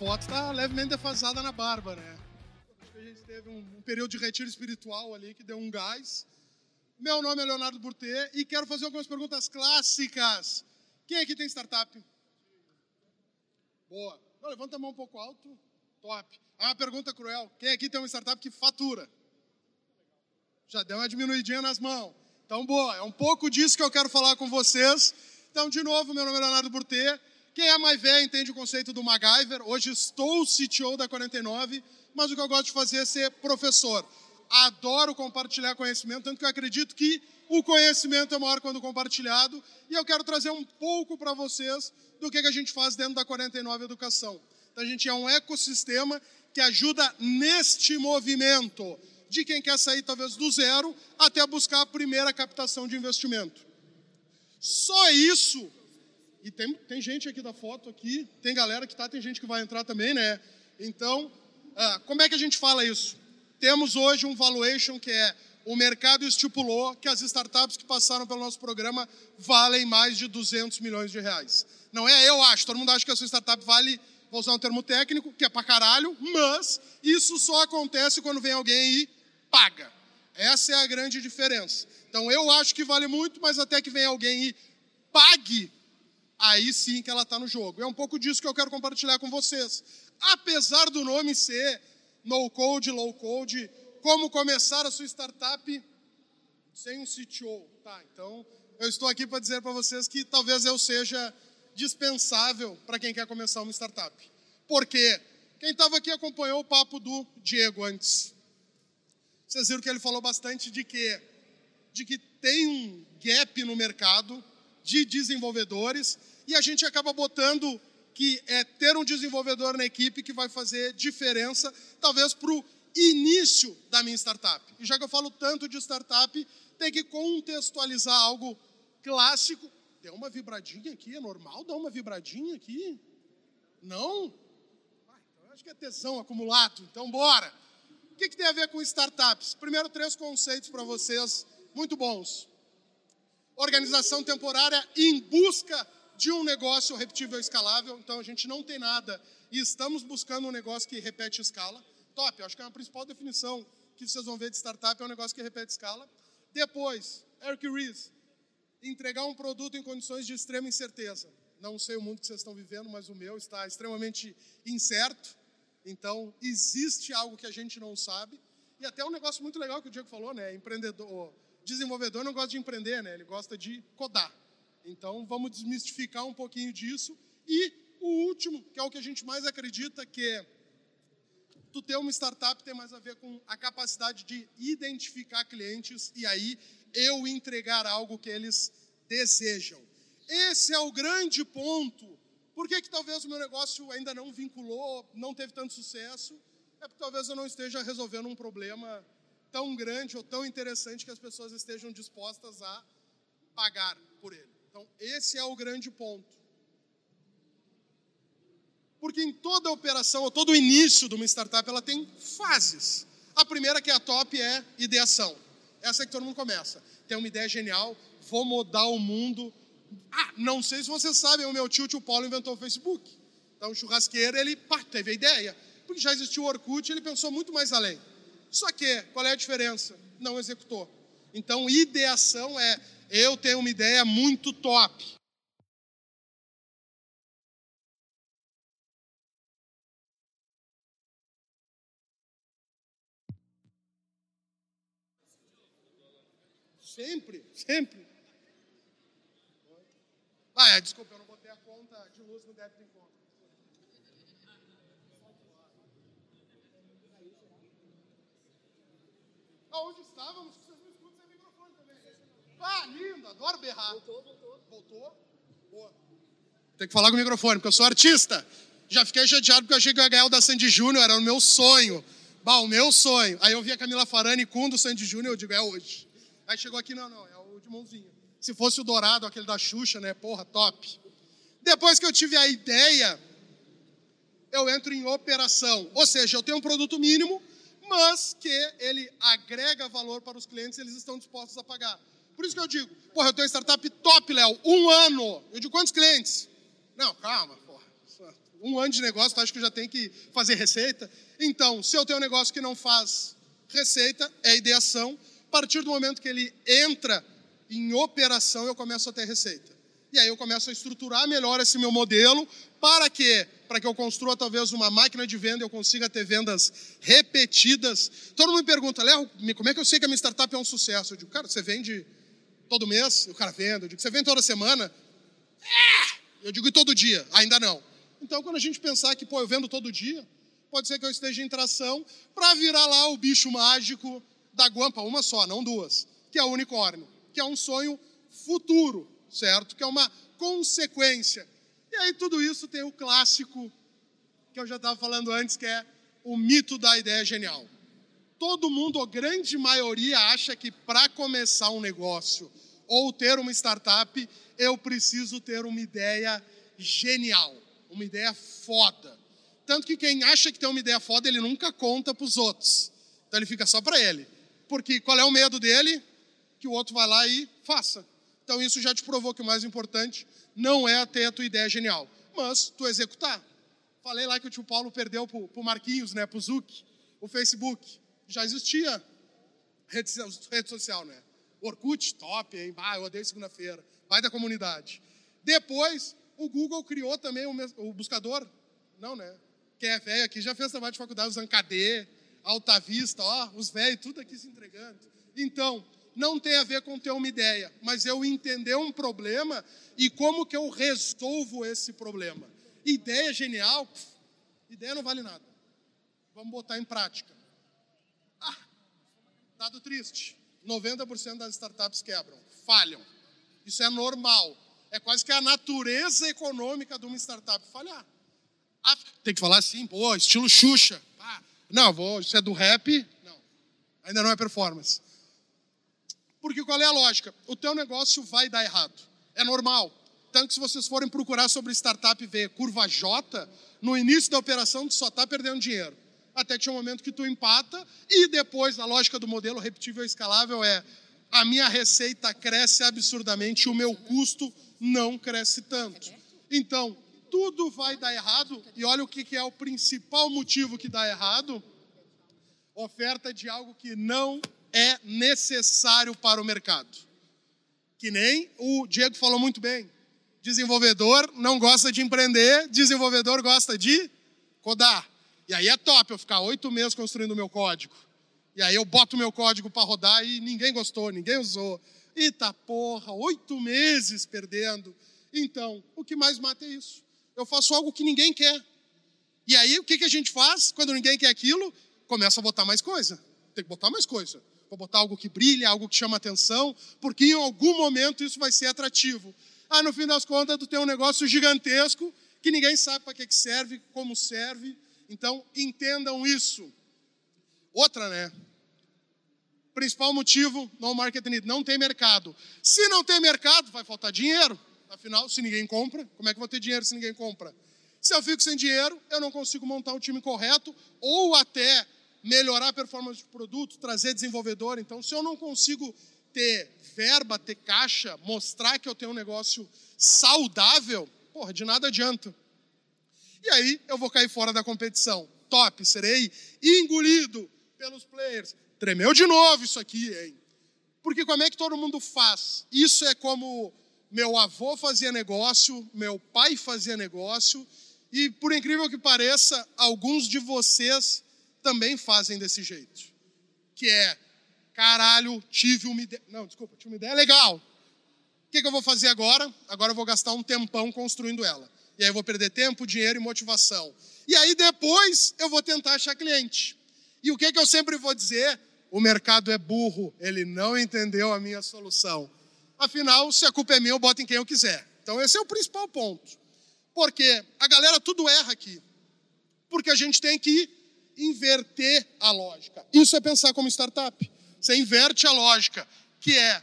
foto está levemente defasada na barba, né? Acho que a gente teve um, um, período de retiro espiritual ali que deu um gás. Meu nome é Leonardo Burtê e quero fazer algumas perguntas clássicas. Quem aqui tem startup? Boa. Não, levanta a mão um pouco alto. Top. Ah, uma pergunta cruel. Quem aqui tem uma startup que fatura? Já deu uma diminuidinha nas mãos. Então, boa. É um pouco disso que eu quero falar com vocês. Então, de novo, meu nome é Leonardo Burtê. Quem é mais velho entende o conceito do MacGyver. Hoje estou CTO da 49, mas o que eu gosto de fazer é ser professor. Adoro compartilhar conhecimento, tanto que eu acredito que o conhecimento é maior quando compartilhado. E eu quero trazer um pouco para vocês do que a gente faz dentro da 49 Educação. Então, a gente é um ecossistema que ajuda neste movimento de quem quer sair talvez do zero até buscar a primeira captação de investimento. Só isso e tem, tem gente aqui da foto aqui, tem galera que tá, tem gente que vai entrar também, né? Então, ah, como é que a gente fala isso? Temos hoje um valuation que é o mercado estipulou que as startups que passaram pelo nosso programa valem mais de 200 milhões de reais. Não é eu acho, todo mundo acha que a sua startup vale, vou usar um termo técnico, que é pra caralho, mas isso só acontece quando vem alguém e paga. Essa é a grande diferença. Então eu acho que vale muito, mas até que vem alguém e pague aí sim que ela está no jogo. É um pouco disso que eu quero compartilhar com vocês. Apesar do nome ser no code, low code, como começar a sua startup sem um CTO. Tá, então eu estou aqui para dizer para vocês que talvez eu seja dispensável para quem quer começar uma startup. Por quê? Quem estava aqui acompanhou o papo do Diego antes. Vocês viram que ele falou bastante de que de que tem um gap no mercado de desenvolvedores e a gente acaba botando que é ter um desenvolvedor na equipe que vai fazer diferença, talvez para o início da minha startup. E já que eu falo tanto de startup, tem que contextualizar algo clássico. Deu uma vibradinha aqui, é normal dar uma vibradinha aqui? Não? Ah, então acho que é tesão acumulado, então bora. O que, que tem a ver com startups? Primeiro, três conceitos para vocês muito bons organização temporária em busca de um negócio repetível escalável. Então a gente não tem nada e estamos buscando um negócio que repete escala. Top, acho que é a principal definição que vocês vão ver de startup é um negócio que repete escala. Depois, Eric Ries, entregar um produto em condições de extrema incerteza. Não sei o mundo que vocês estão vivendo, mas o meu está extremamente incerto. Então, existe algo que a gente não sabe. E até um negócio muito legal que o Diego falou, né? Empreendedor, desenvolvedor não gosta de empreender, né? Ele gosta de codar. Então, vamos desmistificar um pouquinho disso. E o último, que é o que a gente mais acredita, que é tu ter uma startup tem mais a ver com a capacidade de identificar clientes e aí eu entregar algo que eles desejam. Esse é o grande ponto. Por que, que talvez o meu negócio ainda não vinculou, não teve tanto sucesso? É porque talvez eu não esteja resolvendo um problema tão grande ou tão interessante que as pessoas estejam dispostas a pagar por ele. Então, esse é o grande ponto. Porque em toda operação, ou todo início de uma startup, ela tem fases. A primeira, que é a top, é ideação. Essa é que todo mundo começa. Tem uma ideia genial, vou mudar o mundo. Ah, não sei se vocês sabem, o meu tio, tio Paulo, inventou o Facebook. Então, o churrasqueiro, ele pá, teve a ideia. Porque já existiu o Orkut, ele pensou muito mais além. Só que, qual é a diferença? Não executou. Então, ideação é: eu tenho uma ideia muito top. Sempre, sempre. Ah, é, desculpa, eu não botei a conta de luz no débito em conta. Aonde estávamos, Ah, lindo, adoro berrar. Voltou, voltou. Voltou? Boa. Tem que falar com o microfone, porque eu sou artista. Já fiquei chateado porque eu achei que eu ia ganhar o da Sandy Júnior, era o meu sonho. Bah, o meu sonho. Aí eu vi a Camila Farani com o do Sandy Júnior, eu digo, é hoje. Aí chegou aqui, não, não, é o de mãozinha. Se fosse o dourado, aquele da Xuxa, né? Porra, top. Depois que eu tive a ideia, eu entro em operação. Ou seja, eu tenho um produto mínimo, mas que ele agrega valor para os clientes e eles estão dispostos a pagar. Por isso que eu digo, porra, eu tenho startup top, Léo, um ano. Eu digo, quantos clientes? Não, calma, porra. um ano de negócio, tu acha que já tem que fazer receita? Então, se eu tenho um negócio que não faz receita, é ideação. A partir do momento que ele entra em operação, eu começo a ter receita. E aí eu começo a estruturar melhor esse meu modelo para que para que eu construa talvez uma máquina de venda eu consiga ter vendas repetidas. Todo mundo me pergunta, Léo, como é que eu sei que a minha startup é um sucesso? Eu digo, cara, você vende todo mês? O cara vende. Eu digo, você vende toda semana? É! Eu digo, e todo dia? Ainda não. Então, quando a gente pensar que, pô, eu vendo todo dia, pode ser que eu esteja em tração para virar lá o bicho mágico da guampa, uma só, não duas, que é o unicórnio, que é um sonho futuro, certo? Que é uma consequência. E aí tudo isso tem o clássico que eu já estava falando antes, que é o mito da ideia genial. Todo mundo, a grande maioria, acha que para começar um negócio ou ter uma startup, eu preciso ter uma ideia genial uma ideia foda. Tanto que quem acha que tem uma ideia foda, ele nunca conta para os outros. Então ele fica só para ele. Porque qual é o medo dele? Que o outro vai lá e faça. Então isso já te provou que o mais importante não é ter a tua ideia genial, mas tu executar. Falei lá que o tio Paulo perdeu para o Marquinhos, né, para o Zuc, o Facebook. Já existia rede, rede social, né? Orkut, top, hein? Bah, eu odeio segunda-feira. Vai da comunidade. Depois, o Google criou também o, o buscador. Não, né? Quem é velho aqui já fez trabalho de faculdade usando KD, Alta Vista, ó, os velhos tudo aqui se entregando. Então, não tem a ver com ter uma ideia, mas eu entender um problema e como que eu resolvo esse problema. Ideia genial, ideia não vale nada. Vamos botar em prática. Dado triste. 90% das startups quebram, falham. Isso é normal. É quase que a natureza econômica de uma startup falhar. Ah, tem que falar assim, pô, estilo Xuxa. Ah, não, vou, isso é do rap. Não, ainda não é performance. Porque qual é a lógica? O teu negócio vai dar errado. É normal. Tanto que se vocês forem procurar sobre startup e ver curva J, no início da operação tu só está perdendo dinheiro. Até que tinha um momento que tu empata e depois a lógica do modelo repetível e escalável é a minha receita cresce absurdamente, o meu custo não cresce tanto. Então, tudo vai dar errado, e olha o que é o principal motivo que dá errado: oferta de algo que não é necessário para o mercado. Que nem o Diego falou muito bem. Desenvolvedor não gosta de empreender, desenvolvedor gosta de codar. E aí é top eu ficar oito meses construindo o meu código. E aí eu boto o meu código para rodar e ninguém gostou, ninguém usou. Eita porra, oito meses perdendo. Então, o que mais mata é isso. Eu faço algo que ninguém quer. E aí, o que, a gente faz quando ninguém quer aquilo? Começa a botar mais coisa. Tem que botar mais coisa. Vou botar algo que brilha, algo que chama atenção, porque em algum momento isso vai ser atrativo. Ah, no fim das contas, tu tem um negócio gigantesco que ninguém sabe para que, que serve, como serve. Então, entendam isso. Outra, né? Principal motivo, no market need, não tem mercado. Se não tem mercado, vai faltar dinheiro. Afinal, se ninguém compra, como é que eu vou ter dinheiro se ninguém compra? Se eu fico sem dinheiro, eu não consigo montar um time correto ou até melhorar a performance do produto, trazer desenvolvedor. Então, se eu não consigo ter verba, ter caixa, mostrar que eu tenho um negócio saudável, porra, de nada adianta. E aí eu vou cair fora da competição. Top, serei engolido pelos players. Tremeu de novo isso aqui, hein? Porque como é que todo mundo faz? Isso é como meu avô fazia negócio, meu pai fazia negócio, e por incrível que pareça, alguns de vocês também fazem desse jeito. Que é, caralho, tive uma ideia. Não, desculpa, tive uma ideia legal. O que, que eu vou fazer agora? Agora eu vou gastar um tempão construindo ela. E aí eu vou perder tempo, dinheiro e motivação. E aí depois eu vou tentar achar cliente. E o que, que eu sempre vou dizer? o mercado é burro, ele não entendeu a minha solução. Afinal, se a culpa é minha, eu boto em quem eu quiser. Então, esse é o principal ponto. Porque a galera tudo erra aqui. Porque a gente tem que inverter a lógica. Isso é pensar como startup. Você inverte a lógica, que é,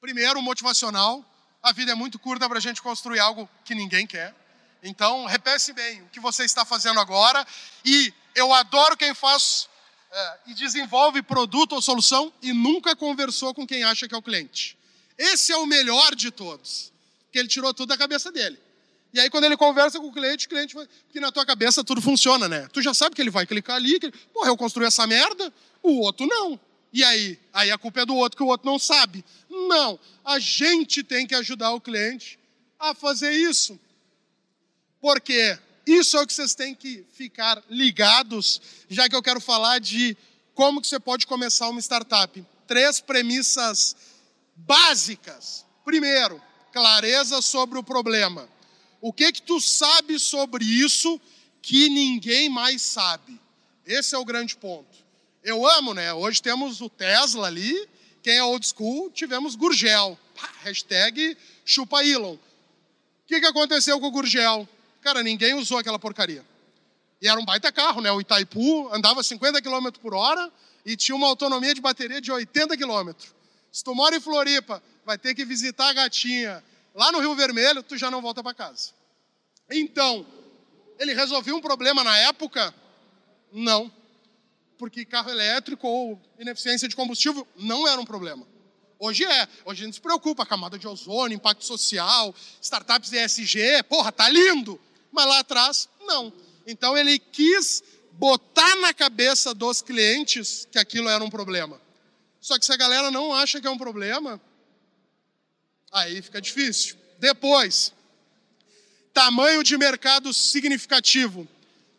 primeiro, motivacional. A vida é muito curta para a gente construir algo que ninguém quer. Então, repece bem o que você está fazendo agora. E eu adoro quem faz é, e desenvolve produto ou solução e nunca conversou com quem acha que é o cliente. Esse é o melhor de todos, que ele tirou tudo da cabeça dele. E aí, quando ele conversa com o cliente, o cliente vai. Porque na tua cabeça tudo funciona, né? Tu já sabe que ele vai clicar ali, que porra, eu construí essa merda, o outro não. E aí? Aí a culpa é do outro, que o outro não sabe. Não. A gente tem que ajudar o cliente a fazer isso. Porque isso é o que vocês têm que ficar ligados, já que eu quero falar de como que você pode começar uma startup. Três premissas básicas. Primeiro, clareza sobre o problema. O que que tu sabe sobre isso que ninguém mais sabe? Esse é o grande ponto. Eu amo, né? Hoje temos o Tesla ali, quem é old school, tivemos Gurgel. Pá, hashtag chupa Elon. O que, que aconteceu com o Gurgel? Cara, ninguém usou aquela porcaria. E era um baita carro, né? O Itaipu andava 50 km por hora e tinha uma autonomia de bateria de 80 km. Se tu mora em Floripa, vai ter que visitar a gatinha lá no Rio Vermelho, tu já não volta para casa. Então, ele resolveu um problema na época? Não. Porque carro elétrico ou ineficiência de combustível não era um problema. Hoje é. Hoje a gente se preocupa, camada de ozônio, impacto social, startups ESG, porra, tá lindo. Mas lá atrás, não. Então ele quis botar na cabeça dos clientes que aquilo era um problema. Só que se a galera não acha que é um problema, Aí fica difícil. Depois, tamanho de mercado significativo.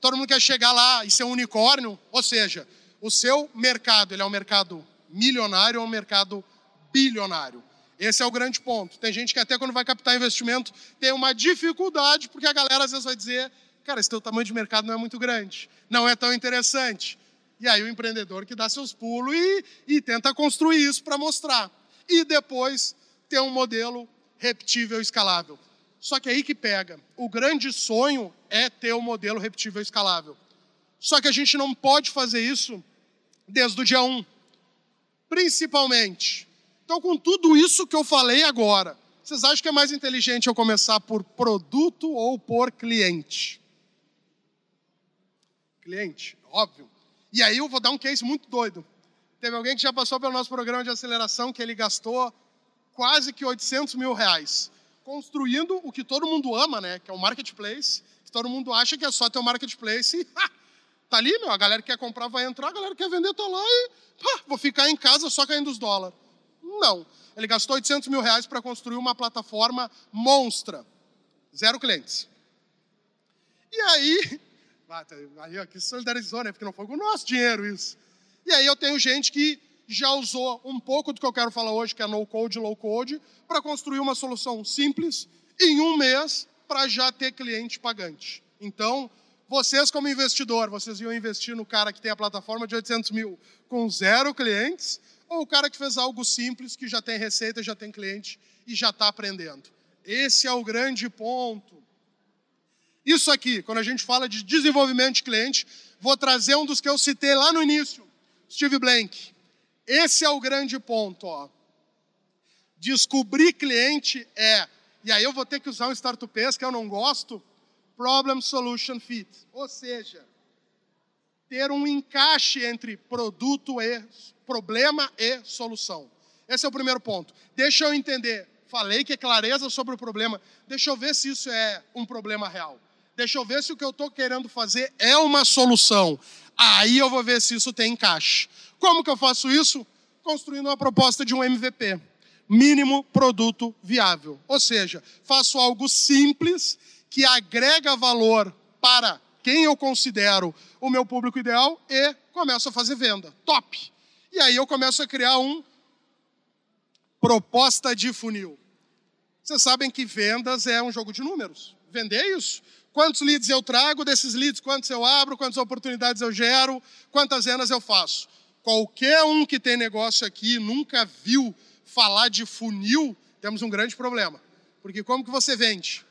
Todo mundo quer chegar lá e ser um unicórnio, ou seja, o seu mercado, ele é um mercado milionário ou um mercado bilionário. Esse é o grande ponto. Tem gente que até quando vai captar investimento tem uma dificuldade, porque a galera às vezes vai dizer, cara, esse teu tamanho de mercado não é muito grande, não é tão interessante. E aí o empreendedor que dá seus pulos e, e tenta construir isso para mostrar. E depois ter um modelo repetível e escalável. Só que aí que pega. O grande sonho é ter um modelo repetível escalável. Só que a gente não pode fazer isso desde o dia 1. Principalmente. Então, com tudo isso que eu falei agora, vocês acham que é mais inteligente eu começar por produto ou por cliente? Cliente, óbvio. E aí eu vou dar um case muito doido. Teve alguém que já passou pelo nosso programa de aceleração que ele gastou quase que 800 mil reais, construindo o que todo mundo ama, né? Que é o marketplace. Que todo mundo acha que é só ter um marketplace e tá ali, meu. A galera que quer comprar vai entrar, a galera que quer vender tá lá e vou ficar em casa só caindo os dólares. Não. Ele gastou 800 mil reais para construir uma plataforma monstra. Zero clientes. E aí, aí aqui solidarizou, né? Porque não foi com o nosso dinheiro isso. E aí eu tenho gente que já usou um pouco do que eu quero falar hoje, que é no code, low code, para construir uma solução simples em um mês para já ter cliente pagante. Então, vocês como investidor, vocês iam investir no cara que tem a plataforma de 800 mil com zero clientes, ou o cara que fez algo simples, que já tem receita, já tem cliente e já está aprendendo. Esse é o grande ponto. Isso aqui, quando a gente fala de desenvolvimento de cliente, vou trazer um dos que eu citei lá no início, Steve Blank. Esse é o grande ponto. Ó. Descobrir cliente é, e aí eu vou ter que usar um startupês que eu não gosto, problem solution fit. Ou seja, ter um encaixe entre produto e problema e solução. Esse é o primeiro ponto. Deixa eu entender. Falei que é clareza sobre o problema. Deixa eu ver se isso é um problema real. Deixa eu ver se o que eu estou querendo fazer é uma solução. Aí eu vou ver se isso tem encaixe. Como que eu faço isso? Construindo uma proposta de um MVP, mínimo produto viável. Ou seja, faço algo simples que agrega valor para quem eu considero o meu público ideal e começo a fazer venda. Top! E aí eu começo a criar um proposta de funil. Vocês sabem que vendas é um jogo de números. Vender é isso. Quantos leads eu trago desses leads? Quantos eu abro? Quantas oportunidades eu gero? Quantas vendas eu faço? Qualquer um que tem negócio aqui nunca viu falar de funil, temos um grande problema. Porque como que você vende?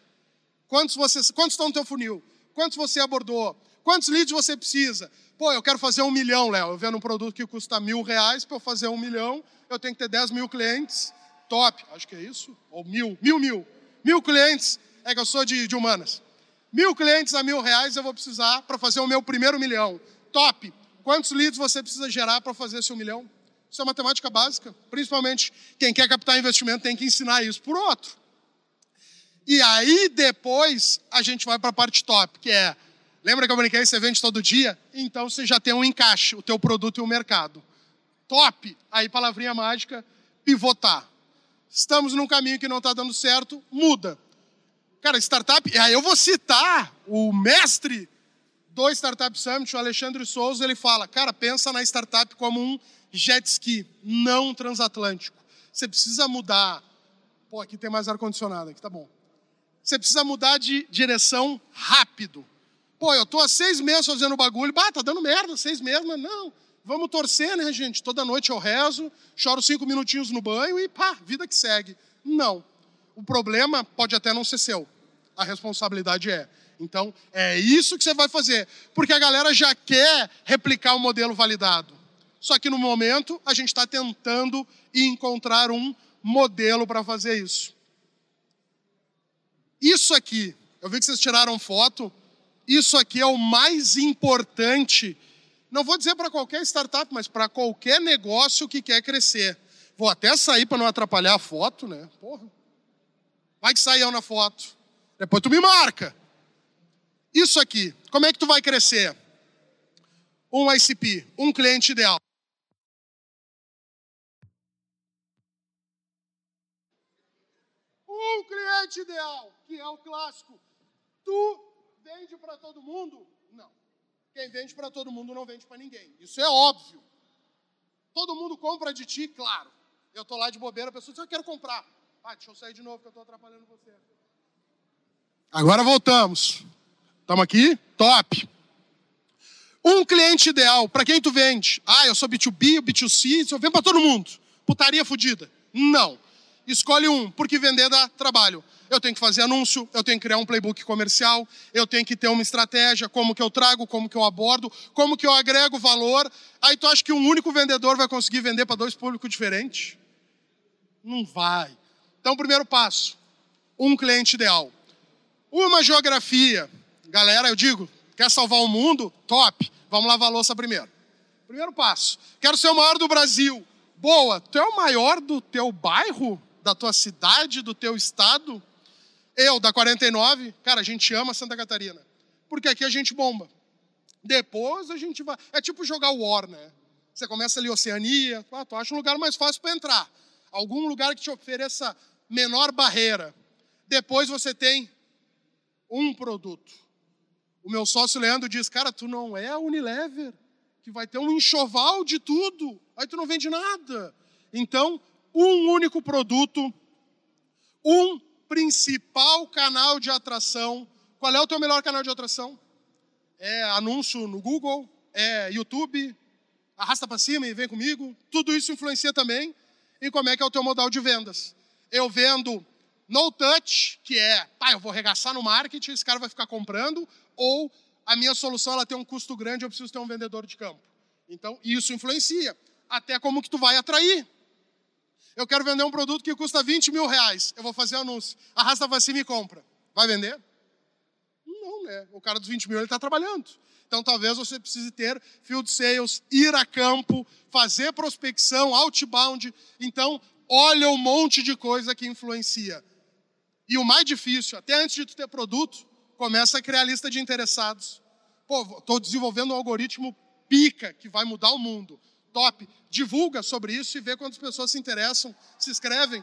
Quantos, você, quantos estão no teu funil? Quantos você abordou? Quantos leads você precisa? Pô, eu quero fazer um milhão, Léo. Eu vendo um produto que custa mil reais, para eu fazer um milhão, eu tenho que ter 10 mil clientes. Top, acho que é isso. Ou mil, mil, mil. Mil clientes, é que eu sou de, de humanas. Mil clientes a mil reais eu vou precisar para fazer o meu primeiro milhão. Top. Quantos leads você precisa gerar para fazer esse um milhão? Isso é matemática básica. Principalmente quem quer captar investimento tem que ensinar isso por outro. E aí depois a gente vai para a parte top, que é, lembra que eu brinquei, você vende todo dia? Então você já tem um encaixe, o teu produto e o mercado. Top, aí palavrinha mágica, pivotar. Estamos num caminho que não está dando certo, muda. Cara, startup, e aí eu vou citar o mestre do Startup Summit, o Alexandre Souza, ele fala, cara, pensa na startup como um jet ski, não transatlântico. Você precisa mudar. Pô, aqui tem mais ar-condicionado, aqui tá bom. Você precisa mudar de direção rápido. Pô, eu tô há seis meses fazendo bagulho, bah, tá dando merda, seis meses, mas não. Vamos torcer, né, gente? Toda noite eu rezo, choro cinco minutinhos no banho e pá, vida que segue. Não. O problema pode até não ser seu. A responsabilidade é. Então, é isso que você vai fazer. Porque a galera já quer replicar o modelo validado. Só que no momento, a gente está tentando encontrar um modelo para fazer isso. Isso aqui, eu vi que vocês tiraram foto, isso aqui é o mais importante, não vou dizer para qualquer startup, mas para qualquer negócio que quer crescer. Vou até sair para não atrapalhar a foto, né? Porra. Vai que saiu na foto. Depois tu me marca. Isso aqui, como é que tu vai crescer? Um ICP, um cliente ideal. Um cliente ideal, que é o clássico. Tu vende para todo mundo? Não. Quem vende para todo mundo não vende para ninguém. Isso é óbvio. Todo mundo compra de ti, claro. Eu tô lá de bobeira, a pessoa diz, eu quero comprar. Ah, deixa eu sair de novo que eu estou atrapalhando você. Agora voltamos. Estamos aqui? Top. Um cliente ideal, para quem tu vende? Ah, eu sou B2B, B2C, eu vendo para todo mundo. Putaria fodida. Não. Escolhe um, porque vender dá trabalho. Eu tenho que fazer anúncio, eu tenho que criar um playbook comercial, eu tenho que ter uma estratégia, como que eu trago, como que eu abordo, como que eu agrego valor. Aí tu acha que um único vendedor vai conseguir vender para dois públicos diferentes? Não vai. Então, primeiro passo, um cliente ideal. Uma geografia. Galera, eu digo, quer salvar o mundo? Top. Vamos lavar a louça primeiro. Primeiro passo. Quero ser o maior do Brasil. Boa. Tu é o maior do teu bairro? Da tua cidade? Do teu estado? Eu, da 49, cara, a gente ama Santa Catarina. Porque aqui a gente bomba. Depois a gente vai. É tipo jogar War, né? Você começa ali Oceania, ah, tu acha um lugar mais fácil para entrar. Algum lugar que te ofereça menor barreira. Depois você tem um produto. O meu sócio Leandro diz: Cara, tu não é a Unilever, que vai ter um enxoval de tudo, aí tu não vende nada. Então, um único produto, um principal canal de atração. Qual é o teu melhor canal de atração? É anúncio no Google, é YouTube, arrasta para cima e vem comigo. Tudo isso influencia também em como é que é o teu modal de vendas eu vendo no touch, que é, pá, eu vou regaçar no marketing, esse cara vai ficar comprando, ou a minha solução ela tem um custo grande, eu preciso ter um vendedor de campo. Então, isso influencia. Até como que tu vai atrair. Eu quero vender um produto que custa 20 mil reais. Eu vou fazer anúncio. Arrasta para cima e compra. Vai vender? Não, né? O cara dos 20 mil ele está trabalhando. Então, talvez você precise ter field sales, ir a campo, fazer prospecção, outbound. Então, olha um monte de coisa que influencia. E o mais difícil, até antes de tu ter produto, começa a criar lista de interessados. Pô, estou desenvolvendo um algoritmo pica que vai mudar o mundo. Top. Divulga sobre isso e vê quantas pessoas se interessam, se inscrevem.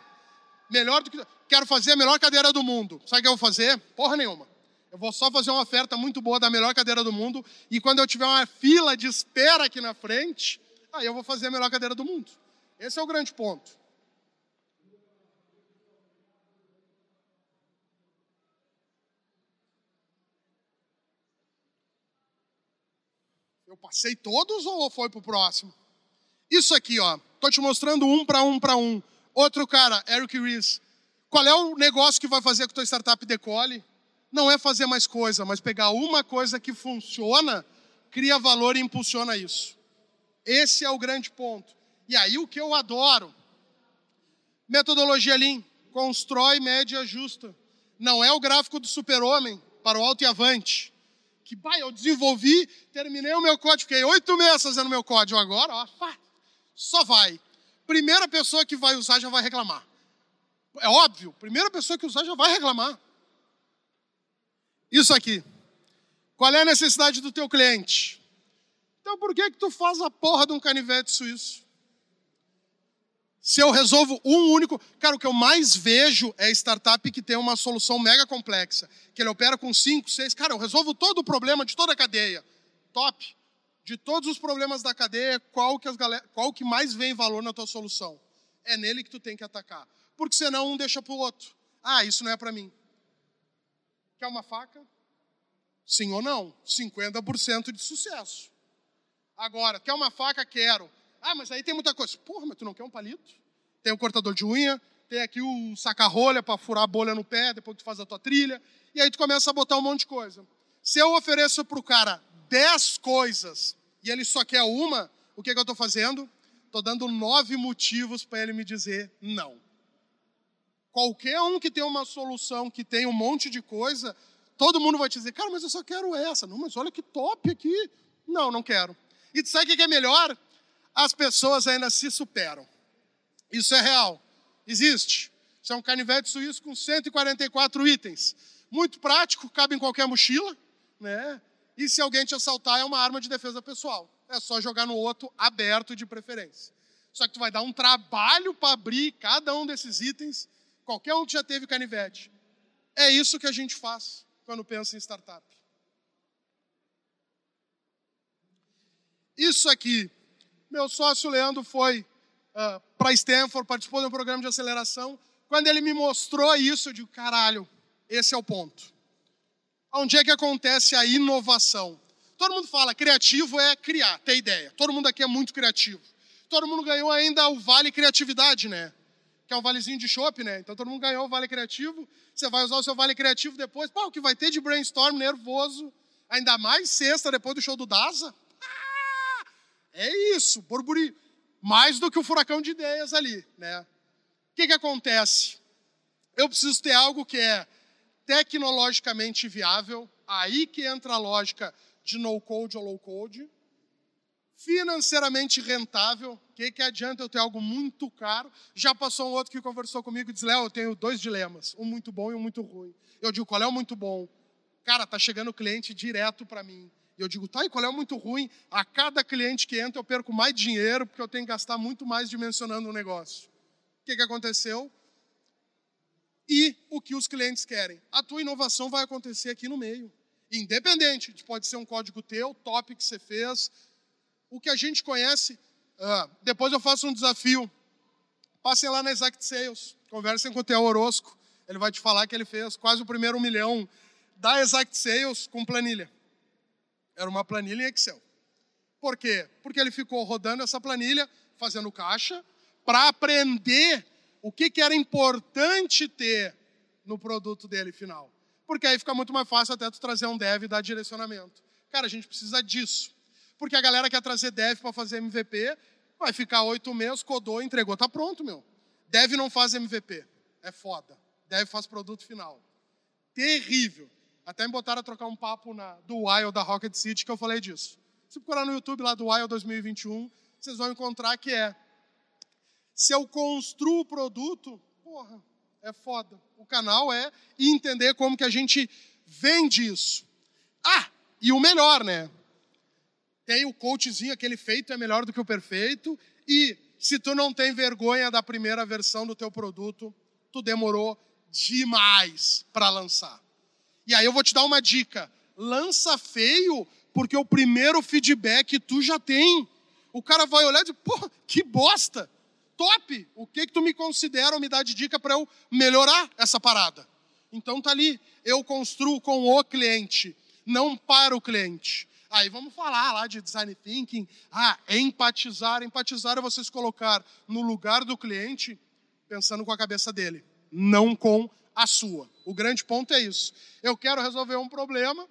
Melhor do que. Quero fazer a melhor cadeira do mundo. Sabe o que eu vou fazer? Porra nenhuma. Eu vou só fazer uma oferta muito boa da melhor cadeira do mundo. E quando eu tiver uma fila de espera aqui na frente, aí eu vou fazer a melhor cadeira do mundo. Esse é o grande ponto. Eu passei todos ou foi pro próximo? Isso aqui, ó. Tô te mostrando um para um para um. Outro cara, Eric Ries. Qual é o negócio que vai fazer que tua startup decole? Não é fazer mais coisa, mas pegar uma coisa que funciona, cria valor e impulsiona isso. Esse é o grande ponto. E aí o que eu adoro, metodologia Lean, constrói média justa. Não é o gráfico do super-homem para o alto e avante que pai, eu desenvolvi, terminei o meu código, fiquei oito meses fazendo meu código agora, ó, só vai. Primeira pessoa que vai usar já vai reclamar. É óbvio, primeira pessoa que usar já vai reclamar. Isso aqui. Qual é a necessidade do teu cliente? Então por que que tu faz a porra de um canivete suíço? Se eu resolvo um único. Cara, o que eu mais vejo é startup que tem uma solução mega complexa, que ele opera com cinco, seis. Cara, eu resolvo todo o problema de toda a cadeia. Top. De todos os problemas da cadeia, qual que, galera, qual que mais vem valor na tua solução? É nele que tu tem que atacar. Porque senão um deixa para o outro. Ah, isso não é para mim. Quer uma faca? Sim ou não? 50% de sucesso. Agora, quer uma faca? Quero. Ah, mas aí tem muita coisa. Porra, mas tu não quer um palito? Tem o um cortador de unha, tem aqui o saca-rolha para furar a bolha no pé, depois que tu faz a tua trilha. E aí tu começa a botar um monte de coisa. Se eu ofereço para o cara 10 coisas e ele só quer uma, o que, que eu estou fazendo? Estou dando nove motivos para ele me dizer não. Qualquer um que tem uma solução, que tem um monte de coisa, todo mundo vai te dizer, cara, mas eu só quero essa. Não, mas olha que top aqui. Não, não quero. E tu sabe o que é melhor? As pessoas ainda se superam. Isso é real. Existe. Isso é um canivete suíço com 144 itens. Muito prático, cabe em qualquer mochila, né? E se alguém te assaltar, é uma arma de defesa pessoal. É só jogar no outro aberto de preferência. Só que tu vai dar um trabalho para abrir cada um desses itens. Qualquer um que já teve canivete. É isso que a gente faz quando pensa em startup. Isso aqui meu sócio Leandro foi uh, para Stanford, participou de um programa de aceleração. Quando ele me mostrou isso, eu digo, caralho, esse é o ponto. Onde é que acontece a inovação? Todo mundo fala, criativo é criar, ter ideia. Todo mundo aqui é muito criativo. Todo mundo ganhou ainda o Vale Criatividade, né? Que é um valezinho de chopp, né? Então todo mundo ganhou o Vale Criativo. Você vai usar o seu Vale Criativo depois. Pô, o que vai ter de brainstorm nervoso? Ainda mais sexta, depois do show do Daza. É isso, burburinho. Mais do que o furacão de ideias ali, né? O que, que acontece? Eu preciso ter algo que é tecnologicamente viável, aí que entra a lógica de no-code ou low-code, financeiramente rentável, o que, que adianta eu ter algo muito caro? Já passou um outro que conversou comigo e disse, Léo, eu tenho dois dilemas, um muito bom e um muito ruim. Eu digo, qual é o muito bom? Cara, tá chegando cliente direto para mim. E eu digo, tá, e qual é o muito ruim? A cada cliente que entra eu perco mais dinheiro porque eu tenho que gastar muito mais dimensionando o negócio. O que, que aconteceu? E o que os clientes querem. A tua inovação vai acontecer aqui no meio. Independente, pode ser um código teu, top que você fez. O que a gente conhece, uh, depois eu faço um desafio. Passem lá na Exact Sales, conversem com o Theo Orosco. Ele vai te falar que ele fez quase o primeiro milhão da Exact Sales com planilha. Era uma planilha em Excel. Por quê? Porque ele ficou rodando essa planilha, fazendo caixa, para aprender o que, que era importante ter no produto dele final. Porque aí fica muito mais fácil até tu trazer um dev e dar direcionamento. Cara, a gente precisa disso. Porque a galera quer trazer dev para fazer MVP, vai ficar oito meses, codou, entregou, tá pronto, meu. Dev não faz MVP. É foda. Dev faz produto final. Terrível. Até me botaram a trocar um papo na, do Wild da Rocket City que eu falei disso. Se procurar no YouTube lá do Wild 2021, vocês vão encontrar que é se eu construo o produto, porra, é foda. O canal é entender como que a gente vende isso. Ah, e o melhor, né? Tem o coachzinho, aquele feito é melhor do que o perfeito. E se tu não tem vergonha da primeira versão do teu produto, tu demorou demais para lançar. E aí eu vou te dar uma dica: lança feio, porque o primeiro feedback tu já tem. O cara vai olhar e dizer, pô, que bosta! Top! O que, que tu me considera ou me dá de dica para eu melhorar essa parada? Então tá ali, eu construo com o cliente, não para o cliente. Aí vamos falar lá de design thinking. Ah, empatizar. Empatizar é você se colocar no lugar do cliente, pensando com a cabeça dele, não com a sua. O grande ponto é isso. Eu quero resolver um problema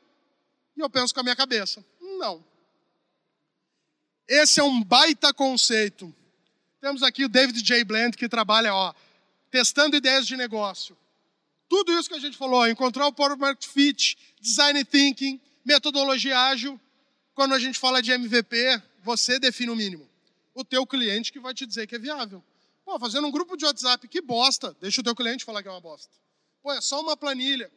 e eu penso com a minha cabeça. Não. Esse é um baita conceito. Temos aqui o David J. Bland que trabalha, ó, testando ideias de negócio. Tudo isso que a gente falou, encontrar o product fit, design thinking, metodologia ágil. Quando a gente fala de MVP, você define o mínimo. O teu cliente que vai te dizer que é viável. Pô, fazendo um grupo de WhatsApp, que bosta. Deixa o teu cliente falar que é uma bosta. Pô, é só uma planilha.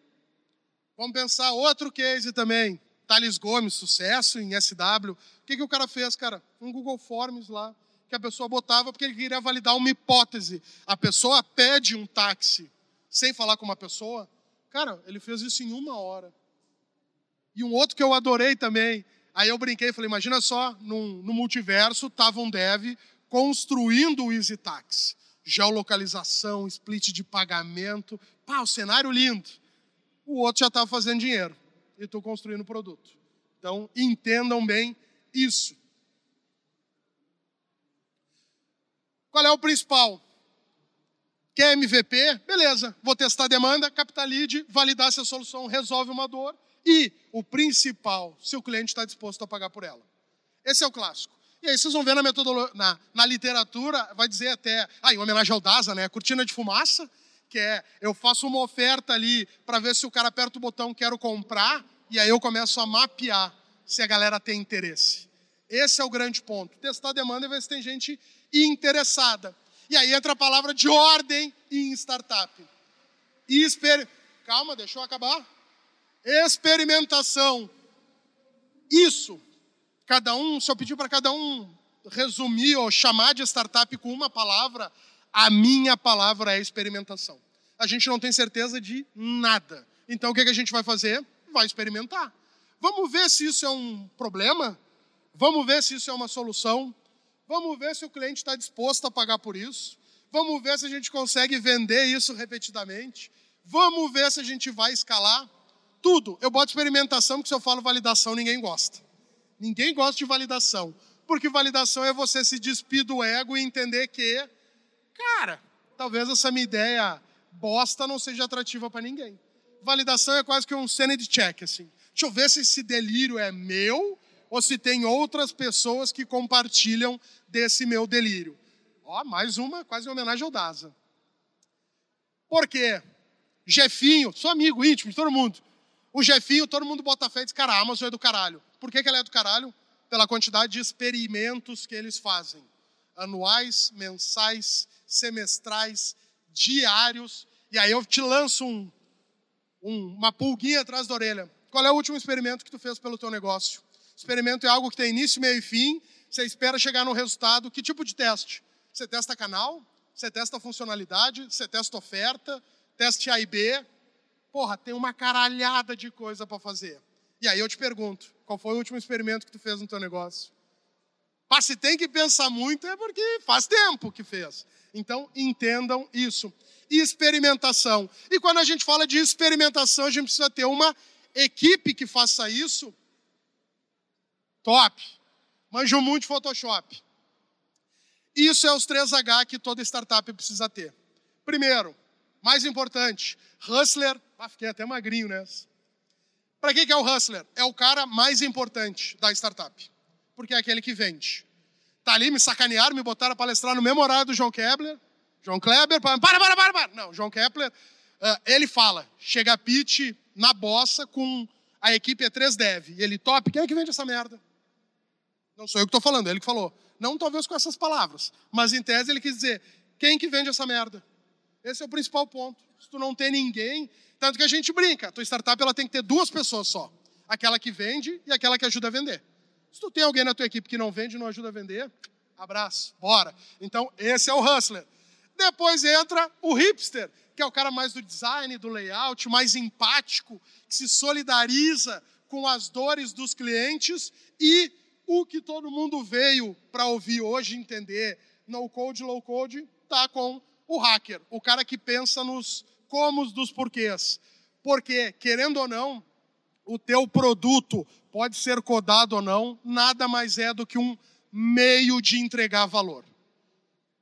Vamos pensar outro case também. Thales Gomes, sucesso em SW. O que, que o cara fez, cara? Um Google Forms lá, que a pessoa botava porque ele queria validar uma hipótese. A pessoa pede um táxi sem falar com uma pessoa. Cara, ele fez isso em uma hora. E um outro que eu adorei também. Aí eu brinquei e falei: imagina só, no multiverso, estava um dev construindo o Easy Taxi. Geolocalização, split de pagamento. Pá, o cenário lindo. O outro já estava fazendo dinheiro. E estou construindo o produto. Então, entendam bem isso. Qual é o principal? Quer MVP? Beleza, vou testar a demanda, captar lead, validar se a solução resolve uma dor e o principal, se o cliente está disposto a pagar por ela. Esse é o clássico. E aí vocês vão ver na metodologia, na, na literatura, vai dizer até, ah, em homenagem ao DASA, né? Cortina de fumaça, que é eu faço uma oferta ali para ver se o cara aperta o botão quero comprar, e aí eu começo a mapear se a galera tem interesse. Esse é o grande ponto. Testar a demanda e ver se tem gente interessada. E aí entra a palavra de ordem em startup. Exper... Calma, deixa eu acabar. Experimentação. Isso, cada um, se eu pedir para cada um resumir ou chamar de startup com uma palavra, a minha palavra é experimentação. A gente não tem certeza de nada. Então o que a gente vai fazer? Vai experimentar. Vamos ver se isso é um problema? Vamos ver se isso é uma solução? Vamos ver se o cliente está disposto a pagar por isso. Vamos ver se a gente consegue vender isso repetidamente. Vamos ver se a gente vai escalar. Tudo. Eu boto experimentação, porque se eu falo validação, ninguém gosta. Ninguém gosta de validação. Porque validação é você se despir do ego e entender que, cara, talvez essa minha ideia bosta não seja atrativa para ninguém. Validação é quase que um sanity check, assim. Deixa eu ver se esse delírio é meu ou se tem outras pessoas que compartilham desse meu delírio. Ó, mais uma, quase em homenagem ao Daza. Por quê? Jefinho, sou amigo íntimo de todo mundo. O Jefinho, todo mundo bota fé e diz, cara, a Amazon é do caralho. Por que, que ela é do caralho? Pela quantidade de experimentos que eles fazem. Anuais, mensais, semestrais, diários. E aí eu te lanço um, um, uma pulguinha atrás da orelha. Qual é o último experimento que tu fez pelo teu negócio? Experimento é algo que tem início, meio e fim. Você espera chegar no resultado. Que tipo de teste? Você testa canal? Você testa funcionalidade? Você testa oferta? Teste A e B? Porra, tem uma caralhada de coisa para fazer. E aí eu te pergunto, qual foi o último experimento que tu fez no teu negócio? Mas se tem que pensar muito é porque faz tempo que fez. Então, entendam isso. Experimentação. E quando a gente fala de experimentação, a gente precisa ter uma equipe que faça isso Top. Manjo muito Photoshop. Isso é os 3H que toda startup precisa ter. Primeiro, mais importante, hustler. Ah, fiquei até magrinho nessa. Para que, que é o hustler? É o cara mais importante da startup. Porque é aquele que vende. Tá ali, me sacanearam, me botaram a palestrar no mesmo horário do João Kepler. João Kleber, para, para, para, para. Não, João Kepler, uh, ele fala, chega a pitch na bossa com a equipe é 3 dev. E ele, top, quem é que vende essa merda? Não sou eu que estou falando, é ele que falou. Não talvez com essas palavras, mas em tese ele quis dizer: quem que vende essa merda? Esse é o principal ponto. Se tu não tem ninguém, tanto que a gente brinca, a tua startup ela tem que ter duas pessoas só. Aquela que vende e aquela que ajuda a vender. Se tu tem alguém na tua equipe que não vende e não ajuda a vender, abraço, bora. Então, esse é o hustler. Depois entra o hipster, que é o cara mais do design, do layout, mais empático, que se solidariza com as dores dos clientes e o que todo mundo veio para ouvir hoje, entender, no code, low code, tá com o hacker, o cara que pensa nos comos dos porquês. Porque, querendo ou não, o teu produto pode ser codado ou não, nada mais é do que um meio de entregar valor.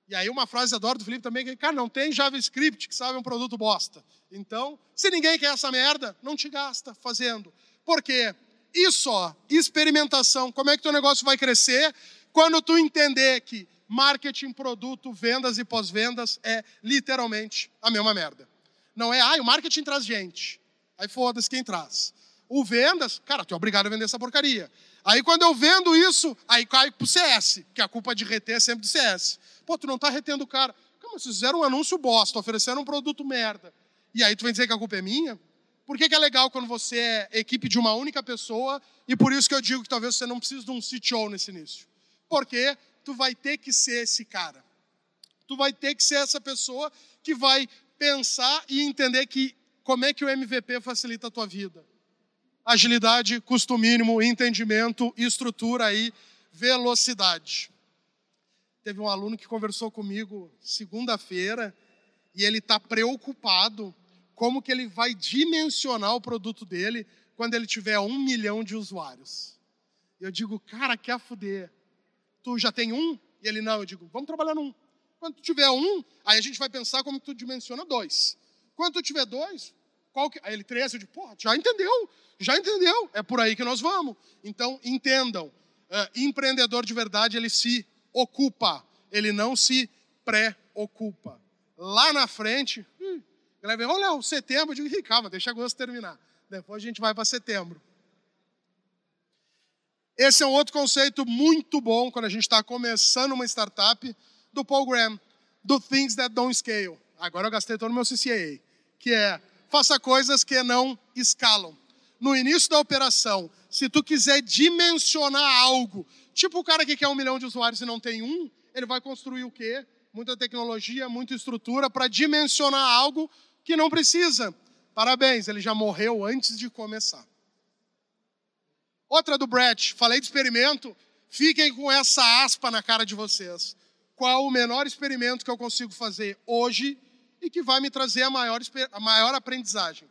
E aí uma frase adoro do Felipe também, que, cara, não tem JavaScript que sabe um produto bosta. Então, se ninguém quer essa merda, não te gasta fazendo. Por quê? Isso, ó, experimentação. Como é que teu negócio vai crescer? Quando tu entender que marketing, produto, vendas e pós-vendas é literalmente a mesma merda. Não é, ah, o marketing traz gente. Aí foda-se quem traz. O vendas, cara, tu é obrigado a vender essa porcaria. Aí quando eu vendo isso, aí cai pro CS, que a culpa de reter é sempre do CS. Pô, tu não tá retendo o cara. Calma, vocês fizeram um anúncio bosta, ofereceram um produto merda. E aí tu vem dizer que a culpa é minha? Por que, que é legal quando você é equipe de uma única pessoa? E por isso que eu digo que talvez você não precise de um CTO nesse início. Porque tu vai ter que ser esse cara. Tu vai ter que ser essa pessoa que vai pensar e entender que como é que o MVP facilita a tua vida. Agilidade, custo mínimo, entendimento, estrutura aí, velocidade. Teve um aluno que conversou comigo segunda-feira e ele está preocupado como que ele vai dimensionar o produto dele quando ele tiver um milhão de usuários. Eu digo, cara, quer fuder. Tu já tem um? E ele, não. Eu digo, vamos trabalhar num. Quando tu tiver um, aí a gente vai pensar como tu dimensiona dois. Quando tu tiver dois, qual que... Aí ele três, eu digo, porra, já entendeu, já entendeu. É por aí que nós vamos. Então, entendam, uh, empreendedor de verdade, ele se ocupa, ele não se preocupa. Lá na frente, hum, vai olha, o setembro, eu digo, calma, deixa agosto terminar. Depois a gente vai para setembro. Esse é um outro conceito muito bom quando a gente está começando uma startup do Paul Graham, do Things That Don't Scale. Agora eu gastei todo o meu CCA, que é faça coisas que não escalam. No início da operação, se tu quiser dimensionar algo, tipo o cara que quer um milhão de usuários e não tem um, ele vai construir o quê? Muita tecnologia, muita estrutura para dimensionar algo que não precisa. Parabéns, ele já morreu antes de começar. Outra do Brett, falei de experimento, fiquem com essa aspa na cara de vocês. Qual o menor experimento que eu consigo fazer hoje e que vai me trazer a maior, a maior aprendizagem?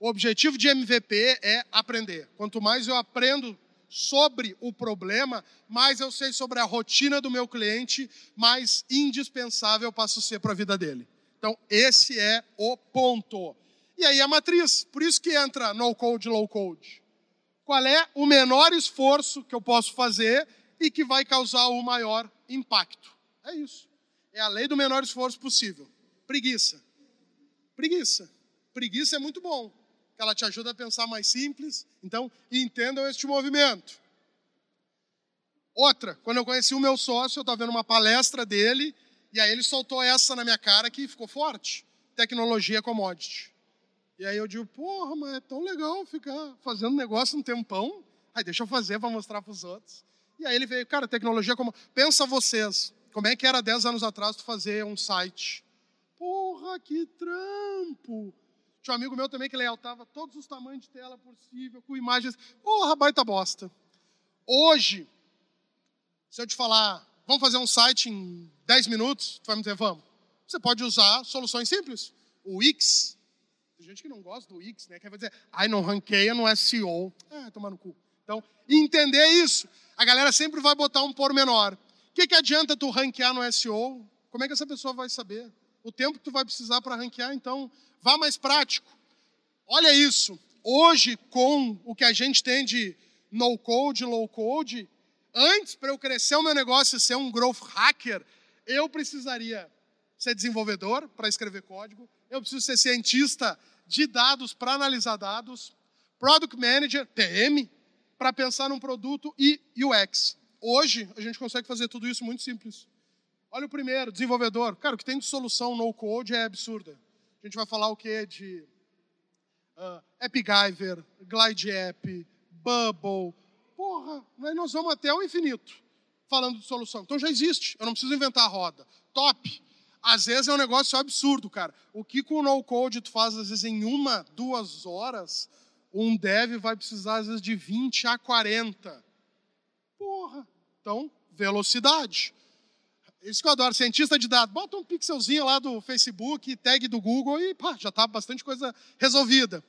O objetivo de MVP é aprender. Quanto mais eu aprendo sobre o problema, mais eu sei sobre a rotina do meu cliente, mais indispensável eu passo a ser para a vida dele. Então, esse é o ponto. E aí a matriz, por isso que entra no code, low code. Qual é o menor esforço que eu posso fazer e que vai causar o maior impacto? É isso. É a lei do menor esforço possível. Preguiça. Preguiça. Preguiça é muito bom, que ela te ajuda a pensar mais simples. Então, entendam este movimento. Outra, quando eu conheci o meu sócio, eu estava vendo uma palestra dele e aí ele soltou essa na minha cara que ficou forte. Tecnologia commodity. E aí eu digo, porra, mas é tão legal ficar fazendo negócio um tempão. Aí deixa eu fazer para mostrar para os outros. E aí ele veio, cara, tecnologia como... Pensa vocês, como é que era 10 anos atrás tu fazer um site? Porra, que trampo! Tinha um amigo meu também que layoutava todos os tamanhos de tela possível, com imagens. Porra, baita bosta. Hoje, se eu te falar, Vamos fazer um site em 10 minutos? Tu vai me dizer, vamos. Você pode usar soluções simples. O Wix. Tem gente que não gosta do Wix, né? Que vai dizer, ai, não ranqueia no SEO. Ah, tomar no cu. Então, entender isso. A galera sempre vai botar um pormenor. O que, que adianta tu ranquear no SEO? Como é que essa pessoa vai saber? O tempo que tu vai precisar para ranquear, então, vá mais prático. Olha isso. Hoje, com o que a gente tem de no code, low code, Antes, para eu crescer o meu negócio e ser um growth hacker, eu precisaria ser desenvolvedor para escrever código, eu preciso ser cientista de dados para analisar dados, product manager, PM, para pensar num produto e UX. Hoje, a gente consegue fazer tudo isso muito simples. Olha o primeiro, desenvolvedor. Cara, o que tem de solução no code é absurda. A gente vai falar o que de uh, AppGyver, Bubble, Porra, nós vamos até o infinito falando de solução. Então já existe, eu não preciso inventar a roda. Top! Às vezes é um negócio absurdo, cara. O que com o no-code tu faz, às vezes, em uma, duas horas, um dev vai precisar, às vezes, de 20 a 40. Porra! Então, velocidade. Isso que eu adoro. Cientista de dados, bota um pixelzinho lá do Facebook, tag do Google e pá, já está bastante coisa resolvida.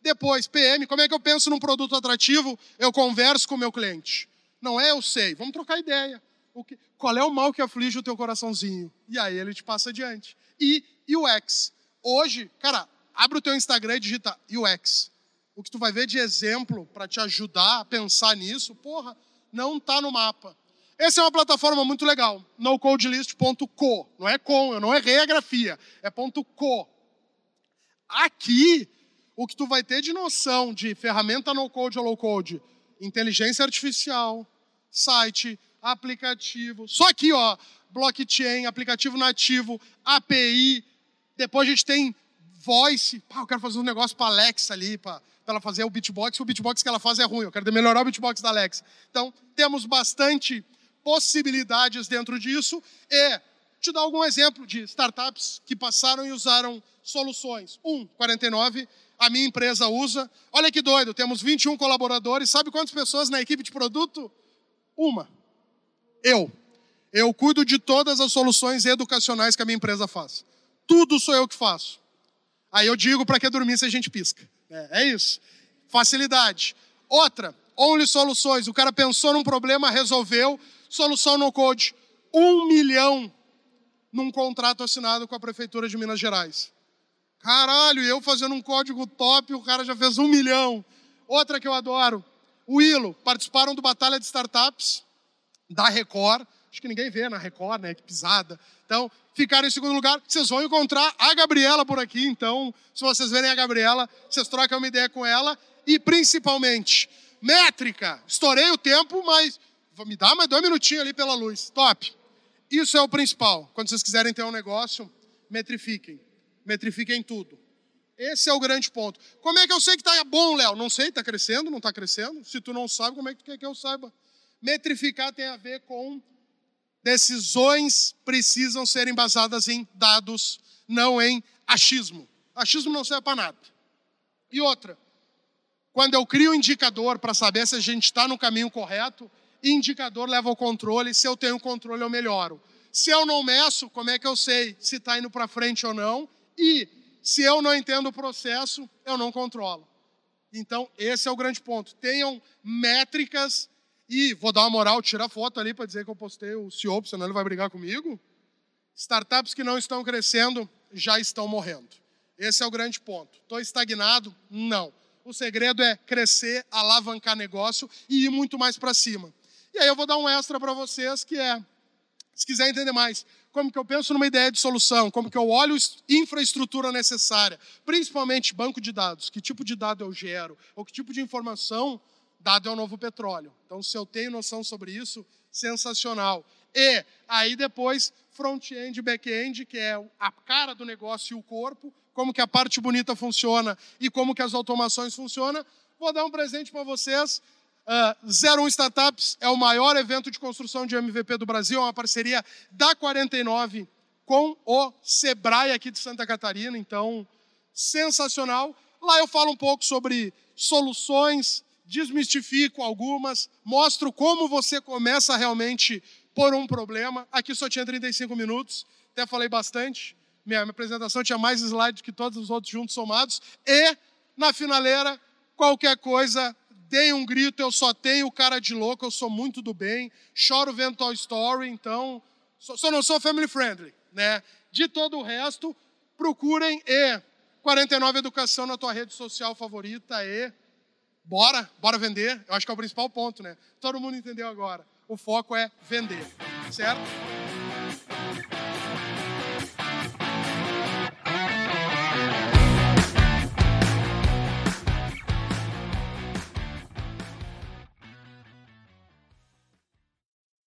Depois, PM, como é que eu penso num produto atrativo? Eu converso com o meu cliente. Não é eu sei, vamos trocar ideia. O que, qual é o mal que aflige o teu coraçãozinho? E aí ele te passa adiante. E UX. Hoje, cara, abre o teu Instagram e digita UX. O que tu vai ver de exemplo para te ajudar a pensar nisso, porra, não está no mapa. Essa é uma plataforma muito legal, nocodelist.co. Não é com, eu não errei a grafia, é .co. Aqui o que tu vai ter de noção de ferramenta no code ou low code, inteligência artificial, site, aplicativo, só aqui, ó, blockchain, aplicativo nativo, API, depois a gente tem voice. Pá, eu quero fazer um negócio para Alexa ali, para ela fazer o beatbox. O beatbox que ela faz é ruim. Eu quero melhorar o beatbox da Alexa. Então, temos bastante possibilidades dentro disso. E te dar algum exemplo de startups que passaram e usaram soluções. Um, 49, a minha empresa usa. Olha que doido, temos 21 colaboradores. Sabe quantas pessoas na equipe de produto? Uma. Eu. Eu cuido de todas as soluções educacionais que a minha empresa faz. Tudo sou eu que faço. Aí eu digo para que dormir se a gente pisca. É, é isso. Facilidade. Outra, Only Soluções. O cara pensou num problema, resolveu. Solução no code. Um milhão num contrato assinado com a Prefeitura de Minas Gerais. Caralho, eu fazendo um código top, o cara já fez um milhão. Outra que eu adoro, o Ilo, participaram do Batalha de Startups da Record. Acho que ninguém vê na Record, né? Que pisada. Então, ficaram em segundo lugar. Vocês vão encontrar a Gabriela por aqui. Então, se vocês verem a Gabriela, vocês trocam uma ideia com ela. E principalmente, métrica. Estourei o tempo, mas me dá mais dois minutinhos ali pela luz. Top. Isso é o principal. Quando vocês quiserem ter um negócio, metrifiquem metrifiquem tudo. Esse é o grande ponto. Como é que eu sei que está bom, Léo? Não sei, está crescendo, não está crescendo? Se tu não sabe, como é que tu quer que eu saiba? Metrificar tem a ver com decisões precisam ser embasadas em dados, não em achismo. Achismo não serve para nada. E outra, quando eu crio um indicador para saber se a gente está no caminho correto, indicador leva ao controle, se eu tenho controle eu melhoro. Se eu não meço, como é que eu sei se está indo para frente ou não? E se eu não entendo o processo, eu não controlo. Então, esse é o grande ponto. Tenham métricas e vou dar uma moral, tirar foto ali para dizer que eu postei o CEO, senão ele vai brigar comigo. Startups que não estão crescendo já estão morrendo. Esse é o grande ponto. Estou estagnado? Não. O segredo é crescer, alavancar negócio e ir muito mais para cima. E aí eu vou dar um extra para vocês que é, se quiser entender mais, como que eu penso numa ideia de solução, como que eu olho infraestrutura necessária, principalmente banco de dados, que tipo de dado eu gero, ou que tipo de informação dado é o novo petróleo. Então, se eu tenho noção sobre isso, sensacional. E aí depois, front-end e back-end, que é a cara do negócio e o corpo, como que a parte bonita funciona e como que as automações funcionam. Vou dar um presente para vocês Uh, 01 Startups é o maior evento de construção de MVP do Brasil, é uma parceria da 49 com o Sebrae aqui de Santa Catarina, então sensacional. Lá eu falo um pouco sobre soluções, desmistifico algumas, mostro como você começa realmente por um problema. Aqui só tinha 35 minutos, até falei bastante. Minha, minha apresentação tinha mais slides que todos os outros juntos somados. E, na finaleira, qualquer coisa, deem um grito, eu só tenho cara de louco, eu sou muito do bem, choro vendo Toy Story, então só, só não sou family friendly, né? De todo o resto, procurem e 49 Educação na tua rede social favorita e bora, bora vender. Eu acho que é o principal ponto, né? Todo mundo entendeu agora. O foco é vender, certo?